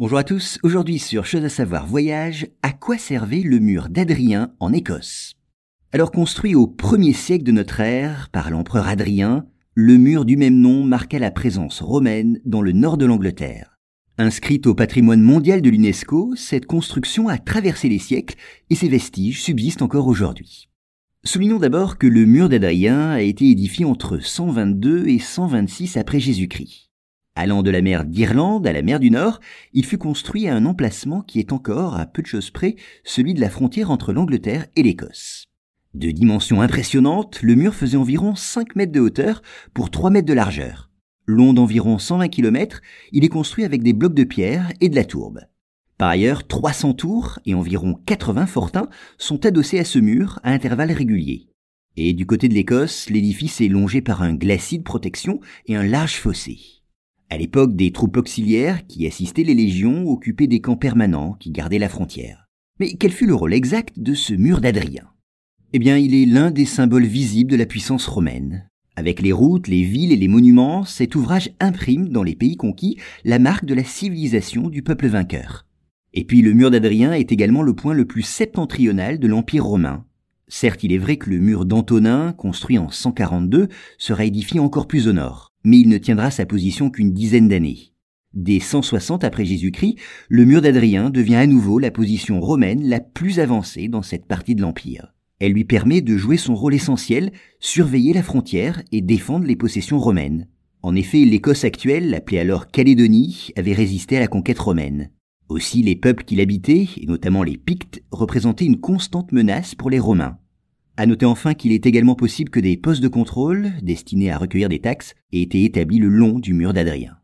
Bonjour à tous, aujourd'hui sur Chose à savoir voyage, à quoi servait le mur d'Adrien en Écosse? Alors construit au 1er siècle de notre ère par l'empereur Adrien, le mur du même nom marqua la présence romaine dans le nord de l'Angleterre. Inscrite au patrimoine mondial de l'UNESCO, cette construction a traversé les siècles et ses vestiges subsistent encore aujourd'hui. Soulignons d'abord que le mur d'Adrien a été édifié entre 122 et 126 après Jésus-Christ. Allant de la mer d'Irlande à la mer du Nord, il fut construit à un emplacement qui est encore, à peu de choses près, celui de la frontière entre l'Angleterre et l'Écosse. De dimensions impressionnantes, le mur faisait environ 5 mètres de hauteur pour 3 mètres de largeur. Long d'environ 120 km, il est construit avec des blocs de pierre et de la tourbe. Par ailleurs, 300 tours et environ 80 fortins sont adossés à ce mur à intervalles réguliers. Et du côté de l'Écosse, l'édifice est longé par un glacis de protection et un large fossé. À l'époque, des troupes auxiliaires qui assistaient les légions occupaient des camps permanents qui gardaient la frontière. Mais quel fut le rôle exact de ce mur d'Adrien? Eh bien, il est l'un des symboles visibles de la puissance romaine. Avec les routes, les villes et les monuments, cet ouvrage imprime dans les pays conquis la marque de la civilisation du peuple vainqueur. Et puis le mur d'Adrien est également le point le plus septentrional de l'Empire romain. Certes, il est vrai que le mur d'Antonin, construit en 142, sera édifié encore plus au nord mais il ne tiendra sa position qu'une dizaine d'années. Dès 160 après Jésus-Christ, le mur d'Adrien devient à nouveau la position romaine la plus avancée dans cette partie de l'Empire. Elle lui permet de jouer son rôle essentiel, surveiller la frontière et défendre les possessions romaines. En effet, l'Écosse actuelle, appelée alors Calédonie, avait résisté à la conquête romaine. Aussi, les peuples qui l'habitaient, et notamment les Pictes, représentaient une constante menace pour les Romains. À noter enfin qu'il est également possible que des postes de contrôle, destinés à recueillir des taxes, aient été établis le long du mur d'Adrien.